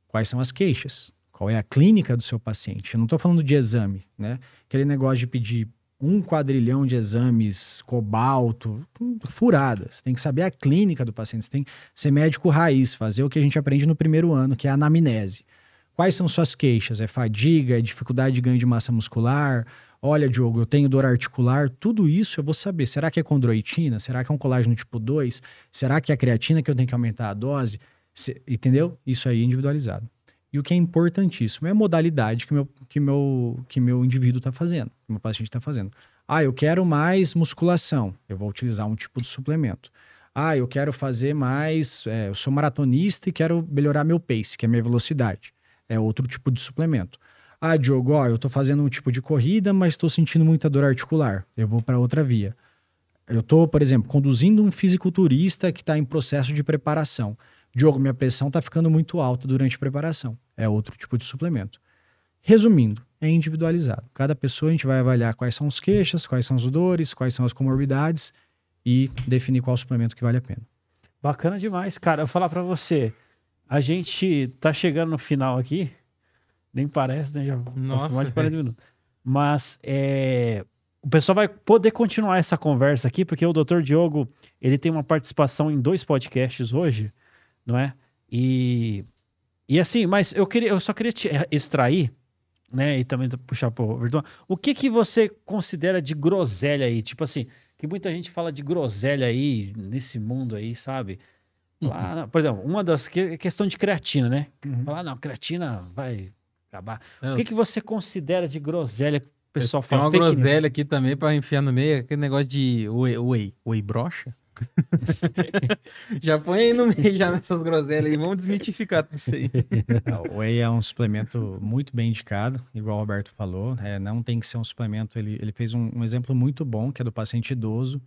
quais são as queixas, qual é a clínica do seu paciente. Eu não estou falando de exame, né? Aquele negócio de pedir um quadrilhão de exames, cobalto, furadas. Tem que saber a clínica do paciente. Você tem que ser médico raiz, fazer o que a gente aprende no primeiro ano, que é a anamnese. Quais são suas queixas? É fadiga? É dificuldade de ganho de massa muscular? Olha, Diogo, eu tenho dor articular. Tudo isso eu vou saber. Será que é condroitina? Será que é um colágeno tipo 2? Será que é a creatina que eu tenho que aumentar a dose? Se- entendeu? Isso aí é individualizado. E o que é importantíssimo é a modalidade que meu, que meu, que meu indivíduo está fazendo, que meu paciente está fazendo. Ah, eu quero mais musculação. Eu vou utilizar um tipo de suplemento. Ah, eu quero fazer mais. é, eu sou maratonista e quero melhorar meu pace, que é minha velocidade. É outro tipo de suplemento. Ah, Diogo, ó, eu estou fazendo um tipo de corrida, mas estou sentindo muita dor articular. Eu vou para outra via. Eu estou, por exemplo, conduzindo um fisiculturista que está em processo de preparação. Diogo, minha pressão está ficando muito alta durante a preparação. É outro tipo de suplemento. Resumindo, é individualizado. Cada pessoa a gente vai avaliar quais são os queixas, quais são as dores, quais são as comorbidades e definir qual suplemento que vale a pena. Bacana demais, cara. Eu vou falar pra você, a gente tá chegando no final aqui, nem parece, né? Já passou Nossa, mais de 40 velho. minutos. Mas é, o pessoal vai poder continuar essa conversa aqui, porque o Dr. Diogo, ele tem uma participação em dois podcasts hoje, não é? E, e assim, mas eu, queria, eu só queria te eh, extrair, né? E também puxar pro Virtual. O que que você considera de groselha aí? Tipo assim, que muita gente fala de groselha aí, nesse mundo aí, sabe? Lá, não, por exemplo, uma das que é questão de creatina, né? Falar, não, creatina vai acabar. Não. O que, que você considera de groselha pessoal Tem fala? uma Fake news. groselha aqui também pra enfiar no meio, aquele negócio de whey, whey, whey brocha. já põe aí no meio, já nessas groselhas aí. Vamos desmitificar tudo isso aí. O whey é um suplemento muito bem indicado, igual o Roberto falou. É, não tem que ser um suplemento. Ele, ele fez um, um, exemplo muito bom, que é do paciente idoso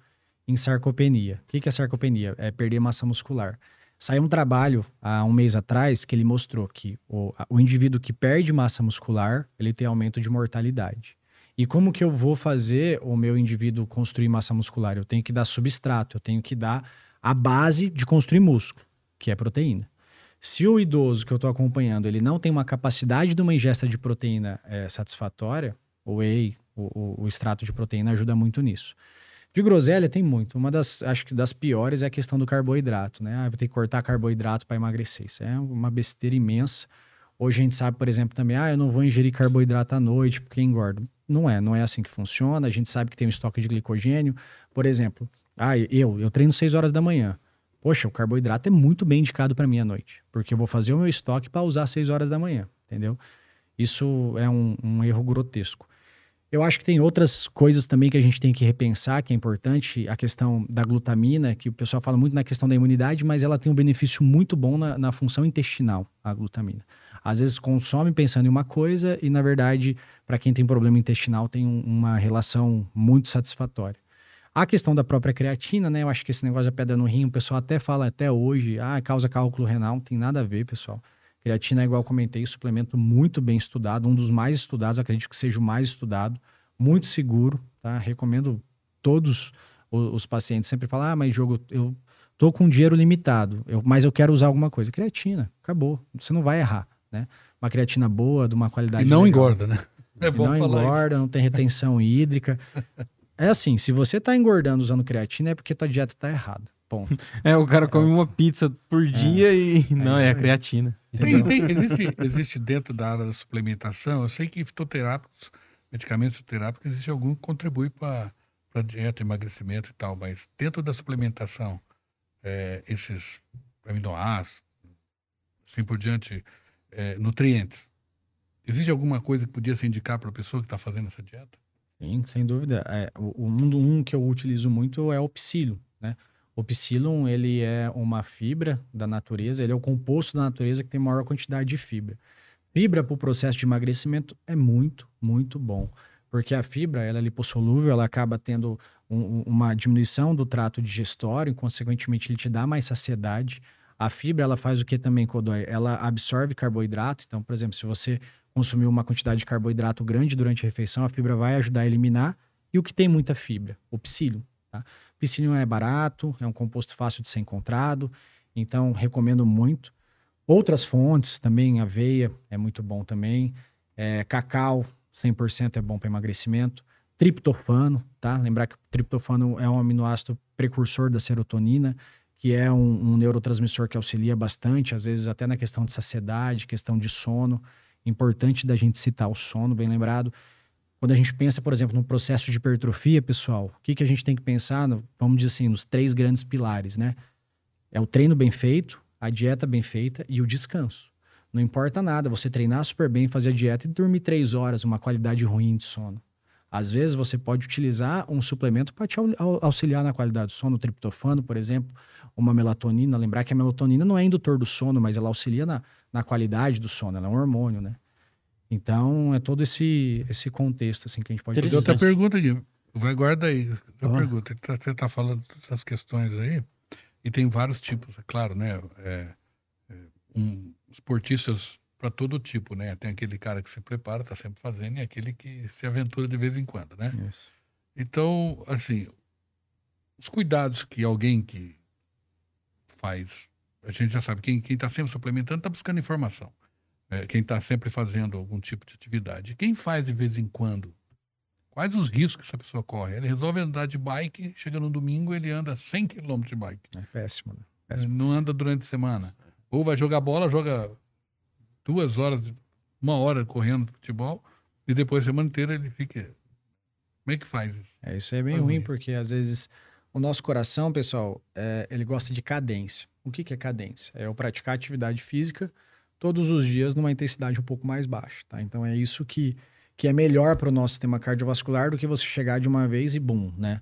em sarcopenia. O que, que é sarcopenia? É perder massa muscular. Saiu um trabalho há um mês atrás que ele mostrou que o, o indivíduo que perde massa muscular, ele tem aumento de mortalidade. E como que eu vou fazer o meu indivíduo construir massa muscular? Eu tenho que dar substrato, eu tenho que dar a base de construir músculo, que é proteína. Se o idoso que eu estou acompanhando ele não tem uma capacidade de uma ingesta de proteína é, satisfatória, o whey, o, o, o, extrato de proteína ajuda muito nisso. De groselha tem muito. Uma das, acho que das piores é a questão do carboidrato, né? Ah, vou ter que cortar carboidrato para emagrecer. Isso é uma besteira imensa. Hoje a gente sabe, por exemplo, também, ah, eu não vou ingerir carboidrato à noite porque engordo. Não é, não é assim que funciona. A gente sabe que tem um estoque de glicogênio. Por exemplo, ah, eu, eu treino 6 horas da manhã. Poxa, o carboidrato é muito bem indicado para mim à noite, porque eu vou fazer o meu estoque para usar 6 horas da manhã, entendeu? Isso é um, um erro grotesco. Eu acho que tem outras coisas também que a gente tem que repensar, que é importante, a questão da glutamina, que o pessoal fala muito na questão da imunidade, mas ela tem um benefício muito bom na, na função intestinal, a glutamina. Às vezes consome pensando em uma coisa e, na verdade, para quem tem problema intestinal, tem um, uma relação muito satisfatória. A questão da própria creatina, né? Eu acho que esse negócio da pedra no rim, o pessoal até fala até hoje, ah, causa cálculo renal, não tem nada a ver, pessoal. Creatina é igual comentei, suplemento muito bem estudado, um dos mais estudados, acredito que seja o mais estudado, muito seguro, tá? Recomendo todos os, os pacientes sempre falar, ah, mas jogo, eu tô com dinheiro limitado, eu, mas eu quero usar alguma coisa. Creatina, acabou, você não vai errar, né? Uma creatina boa, de uma qualidade E não legal. engorda, né? É bom não falar engorda, isso. não tem retenção hídrica. É assim, se você tá engordando usando creatina é porque tua dieta tá errada. Ponto. É, o cara come uma pizza por dia é, e não, é, é a creatina. Tem, tem, existe, existe dentro da área da suplementação, eu sei que fitoterápicos, medicamentos fitoterápicos, existe algum que contribui para dieta, emagrecimento e tal, mas dentro da suplementação, é, esses aminoácidos, assim por diante, é, nutrientes, existe alguma coisa que podia se indicar para a pessoa que está fazendo essa dieta? Sim, sem dúvida. É, o, um, que eu utilizo muito é o psilo, né? O psilon, ele é uma fibra da natureza, ele é o composto da natureza que tem maior quantidade de fibra. Fibra para o processo de emagrecimento é muito, muito bom. Porque a fibra, ela é lipossolúvel, ela acaba tendo um, uma diminuição do trato digestório, e, consequentemente ele te dá mais saciedade. A fibra, ela faz o que também, Codói? Ela absorve carboidrato. Então, por exemplo, se você consumir uma quantidade de carboidrato grande durante a refeição, a fibra vai ajudar a eliminar. E o que tem muita fibra? O psílio. Tá? Piscininho é barato, é um composto fácil de ser encontrado, então recomendo muito. Outras fontes também, aveia é muito bom também. É, cacau, 100% é bom para emagrecimento. Triptofano, tá? Lembrar que o triptofano é um aminoácido precursor da serotonina, que é um, um neurotransmissor que auxilia bastante, às vezes até na questão de saciedade, questão de sono. Importante da gente citar o sono, bem lembrado. Quando a gente pensa, por exemplo, no processo de hipertrofia, pessoal, o que, que a gente tem que pensar, no, vamos dizer assim, nos três grandes pilares, né? É o treino bem feito, a dieta bem feita e o descanso. Não importa nada você treinar super bem, fazer a dieta e dormir três horas, uma qualidade ruim de sono. Às vezes você pode utilizar um suplemento para te auxiliar na qualidade do sono, o triptofano, por exemplo, uma melatonina. Lembrar que a melatonina não é indutor do sono, mas ela auxilia na, na qualidade do sono, ela é um hormônio, né? Então, é todo esse, esse contexto assim, que a gente pode fazer. outra pergunta, Gui. Vai, guarda aí. Outra ah. pergunta. Você está tá falando dessas questões aí, e tem vários tipos, é claro, né? É, é, um, esportistas para todo tipo, né? Tem aquele cara que se prepara, está sempre fazendo, e aquele que se aventura de vez em quando, né? Isso. Então, assim, os cuidados que alguém que faz, a gente já sabe, quem está sempre suplementando está buscando informação é, quem está sempre fazendo algum tipo de atividade. Quem faz de vez em quando? Quais os riscos que essa pessoa corre? Ele resolve andar de bike, chega no domingo, ele anda 100 km de bike. É péssimo, né? Péssimo. Não anda durante a semana. Ou vai jogar bola, joga duas horas, uma hora correndo futebol, e depois a semana inteira ele fica. Como é que faz isso? É, isso é bem ruim, isso. porque às vezes o nosso coração, pessoal, é, ele gosta de cadência. O que, que é cadência? É eu praticar atividade física todos os dias numa intensidade um pouco mais baixa, tá? Então é isso que, que é melhor para o nosso sistema cardiovascular do que você chegar de uma vez e bum, né?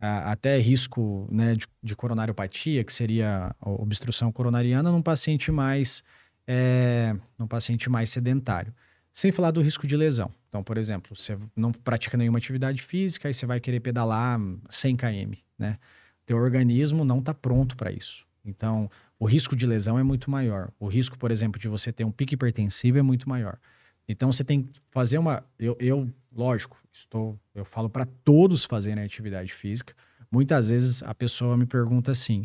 até risco né, de, de coronariopatia, que seria obstrução coronariana, num paciente mais é, num paciente mais sedentário. Sem falar do risco de lesão. Então, por exemplo, você não pratica nenhuma atividade física, aí você vai querer pedalar 100 km, né? Teu organismo não está pronto para isso. Então, o risco de lesão é muito maior. O risco, por exemplo, de você ter um pique hipertensivo é muito maior. Então, você tem que fazer uma. Eu, eu lógico, estou, eu falo para todos fazerem atividade física. Muitas vezes a pessoa me pergunta assim: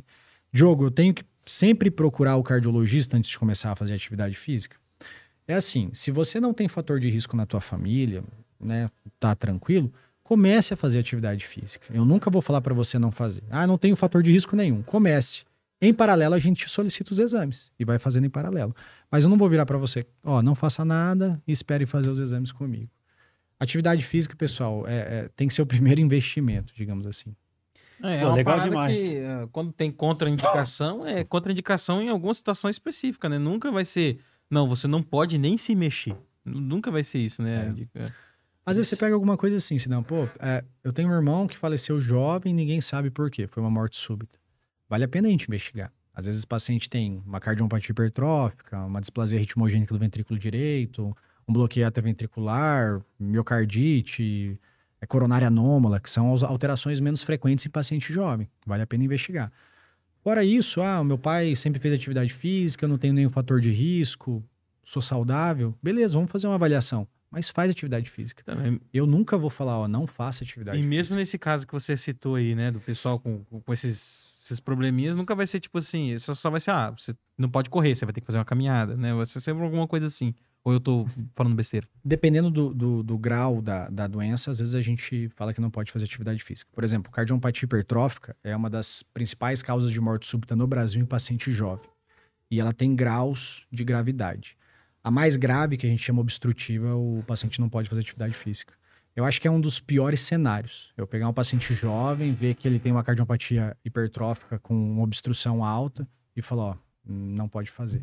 Diogo, eu tenho que sempre procurar o cardiologista antes de começar a fazer atividade física? É assim, se você não tem fator de risco na tua família, né, tá tranquilo, comece a fazer atividade física. Eu nunca vou falar para você não fazer. Ah, não tenho fator de risco nenhum. Comece. Em paralelo, a gente solicita os exames e vai fazendo em paralelo. Mas eu não vou virar para você, ó, não faça nada e espere fazer os exames comigo. Atividade física, pessoal, é, é, tem que ser o primeiro investimento, digamos assim. É, Pô, uma legal demais. que, eh, quando tem contraindicação, é contraindicação em alguma situação específica, né? Nunca vai ser, não, você não pode nem se mexer. Nunca vai ser isso, né? De- é. Às vezes você pega alguma coisa assim, se não, pô, é, eu tenho um irmão que faleceu jovem e ninguém sabe por quê. Foi uma morte súbita. Vale a pena a gente investigar. Às vezes o paciente tem uma cardiopatia hipertrófica, uma displasia ritmogênica do ventrículo direito, um bloqueio atrioventricular, miocardite, é, coronária anômala, que são as alterações menos frequentes em paciente jovem. Vale a pena investigar. Fora isso, ah, o meu pai sempre fez atividade física, eu não tenho nenhum fator de risco, sou saudável. Beleza, vamos fazer uma avaliação. Mas faz atividade física. Também- Eu nunca vou falar, ó, não faça atividade E mesmo física. nesse caso que você citou aí, né, do pessoal com, com- com esses, esses probleminhas, nunca vai ser tipo assim, só, só vai ser, ah, você não pode correr, você vai ter que fazer uma caminhada, né? Vai ser sempre alguma coisa assim. Ou eu tô falando besteira. Dependendo do, do, do grau da, da doença, às vezes a gente fala que não pode fazer atividade física. Por exemplo, cardiopatia hipertrófica é uma das principais causas de morte súbita no Brasil em paciente jovem. E ela tem graus de gravidade. A mais grave, que a gente chama obstrutiva, o paciente não pode fazer atividade física. Eu acho que é um dos piores cenários. Eu pegar um paciente jovem, ver que ele tem uma cardiopatia hipertrófica com obstrução alta e falar, ó, não pode fazer.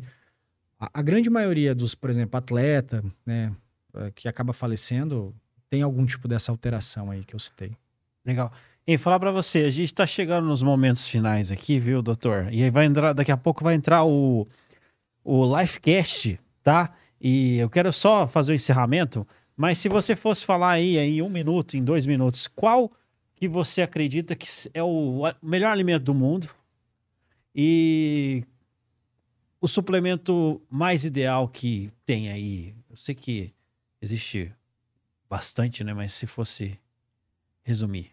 A, a grande maioria dos, por exemplo, atleta, né, eh, que acaba falecendo, tem algum tipo dessa alteração aí que eu citei. Legal. E falar pra você, a gente tá chegando nos momentos finais aqui, viu, doutor? E aí vai entrar, daqui a pouco vai entrar o, o Lifecast, tá? E eu quero só fazer o encerramento, mas se você fosse falar aí em um minuto, em dois minutos, qual que você acredita que é o melhor alimento do mundo e o suplemento mais ideal que tem aí? Eu sei que existe bastante, né? Mas se fosse resumir.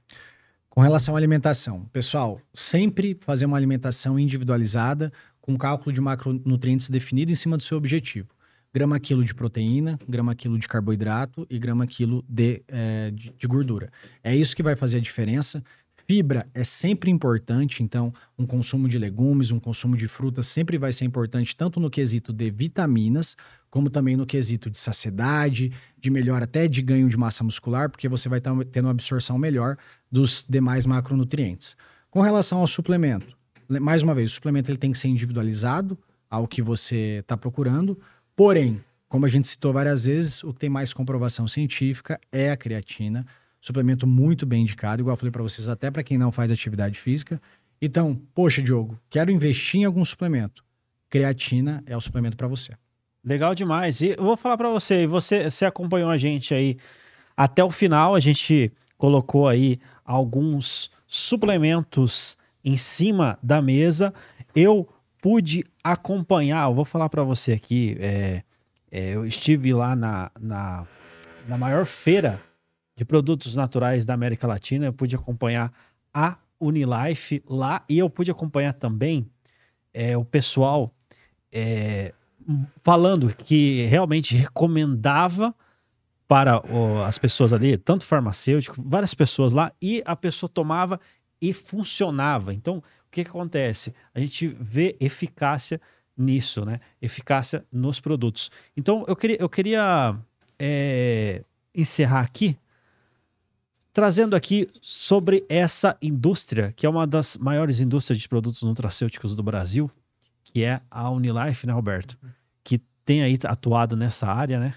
Com relação à alimentação, pessoal, sempre fazer uma alimentação individualizada com cálculo de macronutrientes definido em cima do seu objetivo. Grama quilo de proteína, grama quilo de carboidrato e grama quilo de, eh, de, de gordura. É isso que vai fazer a diferença. Fibra é sempre importante, então um consumo de legumes, um consumo de frutas sempre vai ser importante, tanto no quesito de vitaminas, como também no quesito de saciedade, de melhor até de ganho de massa muscular, porque você vai estar tendo uma absorção melhor dos demais macronutrientes. Com relação ao suplemento, le- mais uma vez, o suplemento ele tem que ser individualizado ao que você está procurando, porém, como a gente citou várias vezes, o que tem mais comprovação científica é a creatina, suplemento muito bem indicado, igual eu falei para vocês, até para quem não faz atividade física. Então, poxa, Diogo, quero investir em algum suplemento. Creatina é o suplemento para você. Legal demais. E eu vou falar pra você, você, você acompanhou a gente aí até o final, a gente colocou aí alguns suplementos em cima da mesa. Eu pude acompanhar, eu vou falar pra você aqui, é, é, eu estive lá na, na, na maior feira de produtos naturais da América Latina, eu pude acompanhar a Unilife lá e eu pude acompanhar também é, o pessoal é, falando que realmente recomendava para as pessoas ali, tanto farmacêutico, várias pessoas lá, e a pessoa tomava e funcionava. Então, o que, que acontece? A gente vê eficácia nisso, né? Eficácia nos produtos. Então, eu queria, eu queria é, encerrar aqui trazendo aqui sobre essa indústria, que é uma das maiores indústrias de produtos nutracêuticos do Brasil, que é a Unilife, né, Roberto? Que tem aí atuado nessa área, né?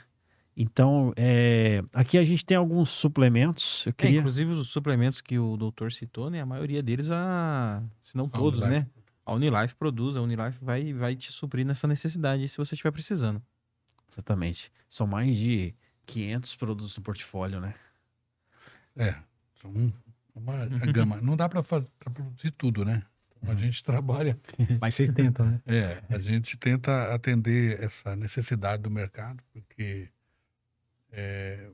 Então, é, aqui a gente tem alguns suplementos. Eu É, queria. inclusive os suplementos que o doutor citou, né? A maioria deles, a... se não A todos, Unilife. né? A Unilife produz, a Unilife vai, vai te suprir nessa necessidade se você estiver precisando. Exatamente. São mais de 500 produtos no portfólio, né? É, são uma a gama. Não dá para produzir tudo, né? A gente trabalha, Mas vocês tentam, né? é, a gente tenta atender essa necessidade do mercado, porque é,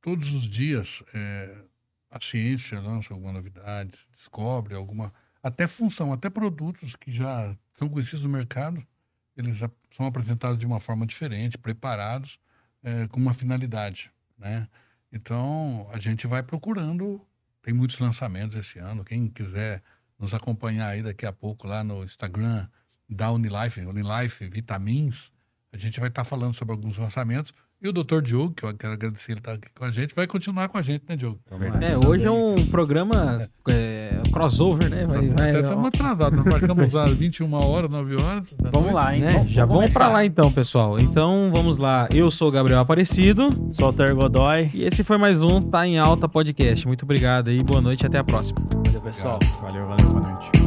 todos os dias é, a ciência lança alguma novidade, descobre alguma, até função, até produtos que já são conhecidos no mercado, eles são apresentados de uma forma diferente, preparados é, com uma finalidade, né? Então a gente vai procurando. Tem muitos lançamentos esse ano. Quem quiser nos acompanhar aí daqui a pouco lá no Instagram da Unilife, Unilife Vitamins, a gente vai estar falando sobre alguns lançamentos. E o Dr. Diogo, que eu quero agradecer ele estar aqui com a gente, vai continuar com a gente, né, Diogo? É, hoje é um programa é, crossover, né? Vai, vai- Até estamos atrasados, nós marcamos às 21 horas, 9 horas. da Vamos noite. lá, hein? né? Já vamos pra começar. lá então, pessoal. Então vamos lá. Eu sou o Gabriel Aparecido Sou o Ter Godoy. e esse foi mais um Tá em Alta Podcast. Muito obrigado aí, boa noite e até a próxima. Valeu, pessoal. Valeu, valeu, boa noite.